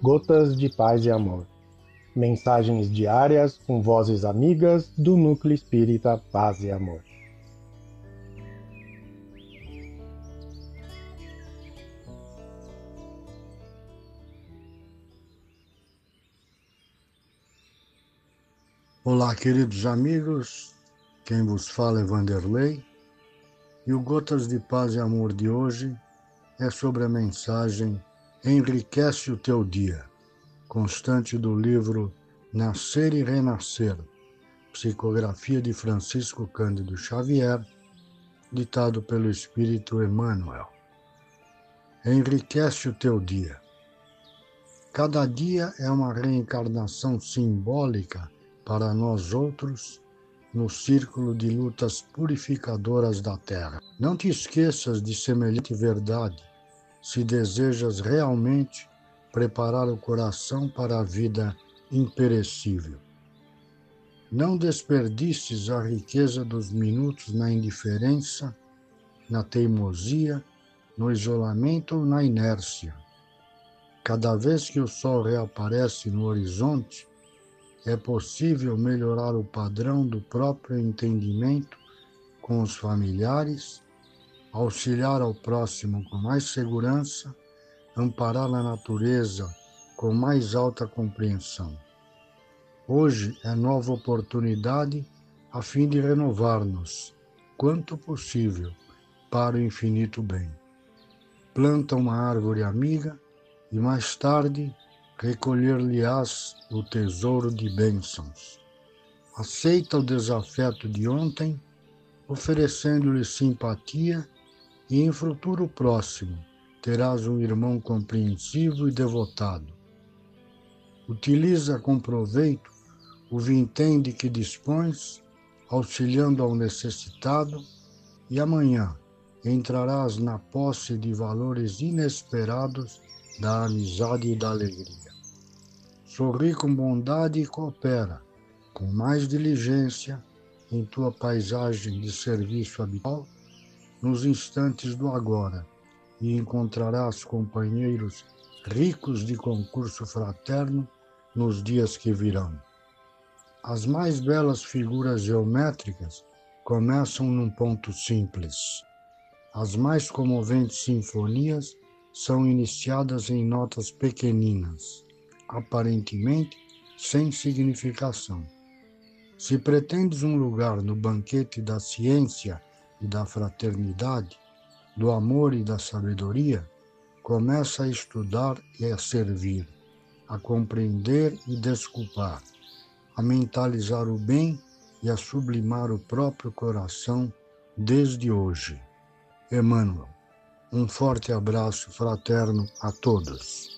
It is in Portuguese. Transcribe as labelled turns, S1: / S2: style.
S1: Gotas de Paz e Amor. Mensagens diárias com vozes amigas do Núcleo Espírita Paz e Amor.
S2: Olá, queridos amigos. Quem vos fala é Vanderlei. E o Gotas de Paz e Amor de hoje é sobre a mensagem Enriquece o Teu Dia, constante do livro Nascer e Renascer, psicografia de Francisco Cândido Xavier, ditado pelo Espírito Emmanuel. Enriquece o teu dia. Cada dia é uma reencarnação simbólica para nós outros no círculo de lutas purificadoras da Terra. Não te esqueças de semelhante verdade se desejas realmente preparar o coração para a vida imperecível. Não desperdices a riqueza dos minutos na indiferença, na teimosia, no isolamento ou na inércia. Cada vez que o sol reaparece no horizonte, é possível melhorar o padrão do próprio entendimento com os familiares, auxiliar ao próximo com mais segurança, amparar a natureza com mais alta compreensão. Hoje é nova oportunidade a fim de renovar-nos, quanto possível, para o infinito bem. Planta uma árvore amiga e mais tarde recolher-lhe-ás o tesouro de bênçãos. Aceita o desafeto de ontem, oferecendo-lhe simpatia, e em futuro próximo terás um irmão compreensivo e devotado. Utiliza com proveito o vintém de que dispões, auxiliando ao necessitado, e amanhã entrarás na posse de valores inesperados da amizade e da alegria. Sorri com bondade e coopera, com mais diligência, em tua paisagem de serviço habitual, nos instantes do agora, e encontrarás companheiros ricos de concurso fraterno nos dias que virão. As mais belas figuras geométricas começam num ponto simples. As mais comoventes sinfonias são iniciadas em notas pequeninas aparentemente sem significação. Se pretendes um lugar no banquete da ciência e da fraternidade, do amor e da sabedoria, começa a estudar e a servir, a compreender e desculpar, a mentalizar o bem e a sublimar o próprio coração desde hoje. Emmanuel, um forte abraço fraterno a todos.